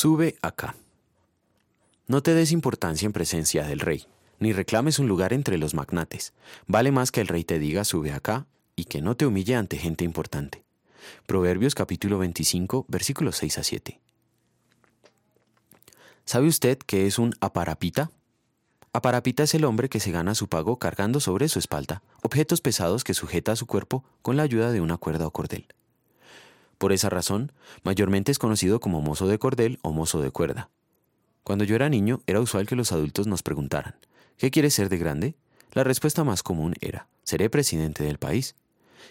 Sube acá. No te des importancia en presencia del rey, ni reclames un lugar entre los magnates. Vale más que el rey te diga sube acá y que no te humille ante gente importante. Proverbios capítulo 25, versículos 6 a 7. ¿Sabe usted qué es un aparapita? Aparapita es el hombre que se gana su pago cargando sobre su espalda objetos pesados que sujeta a su cuerpo con la ayuda de una cuerda o cordel. Por esa razón, mayormente es conocido como mozo de cordel o mozo de cuerda. Cuando yo era niño, era usual que los adultos nos preguntaran, ¿qué quieres ser de grande? La respuesta más común era, seré presidente del país.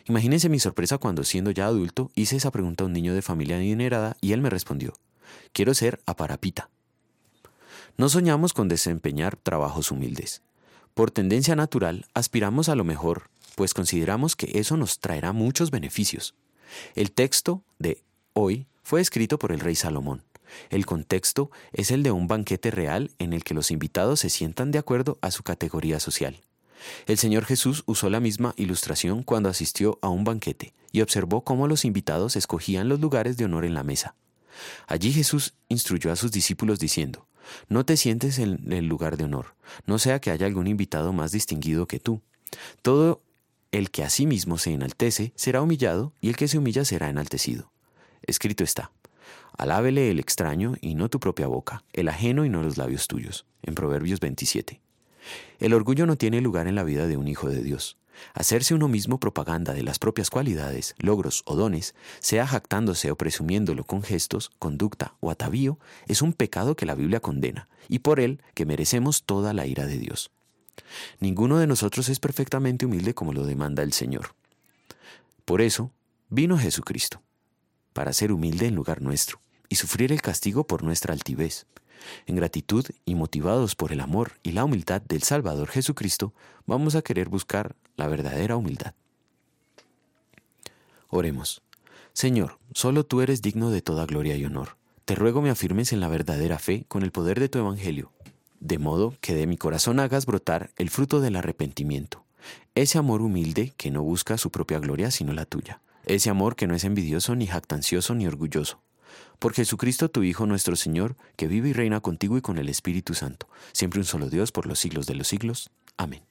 Imagínense mi sorpresa cuando, siendo ya adulto, hice esa pregunta a un niño de familia adinerada y él me respondió, quiero ser aparapita. No soñamos con desempeñar trabajos humildes. Por tendencia natural, aspiramos a lo mejor, pues consideramos que eso nos traerá muchos beneficios. El texto de hoy fue escrito por el rey Salomón. El contexto es el de un banquete real en el que los invitados se sientan de acuerdo a su categoría social. El Señor Jesús usó la misma ilustración cuando asistió a un banquete y observó cómo los invitados escogían los lugares de honor en la mesa. Allí Jesús instruyó a sus discípulos diciendo, no te sientes en el lugar de honor, no sea que haya algún invitado más distinguido que tú. Todo el que a sí mismo se enaltece será humillado, y el que se humilla será enaltecido. Escrito está, alábele el extraño y no tu propia boca, el ajeno y no los labios tuyos. En Proverbios 27. El orgullo no tiene lugar en la vida de un hijo de Dios. Hacerse uno mismo propaganda de las propias cualidades, logros o dones, sea jactándose o presumiéndolo con gestos, conducta o atavío, es un pecado que la Biblia condena, y por él que merecemos toda la ira de Dios. Ninguno de nosotros es perfectamente humilde como lo demanda el Señor. Por eso vino Jesucristo, para ser humilde en lugar nuestro, y sufrir el castigo por nuestra altivez, en gratitud y motivados por el amor y la humildad del Salvador Jesucristo, vamos a querer buscar la verdadera humildad. Oremos. Señor, solo tú eres digno de toda gloria y honor. Te ruego me afirmes en la verdadera fe con el poder de tu Evangelio, de modo que de mi corazón hagas brotar el fruto del arrepentimiento, ese amor humilde que no busca su propia gloria sino la tuya, ese amor que no es envidioso ni jactancioso ni orgulloso, por Jesucristo tu Hijo nuestro Señor, que vive y reina contigo y con el Espíritu Santo, siempre un solo Dios por los siglos de los siglos. Amén.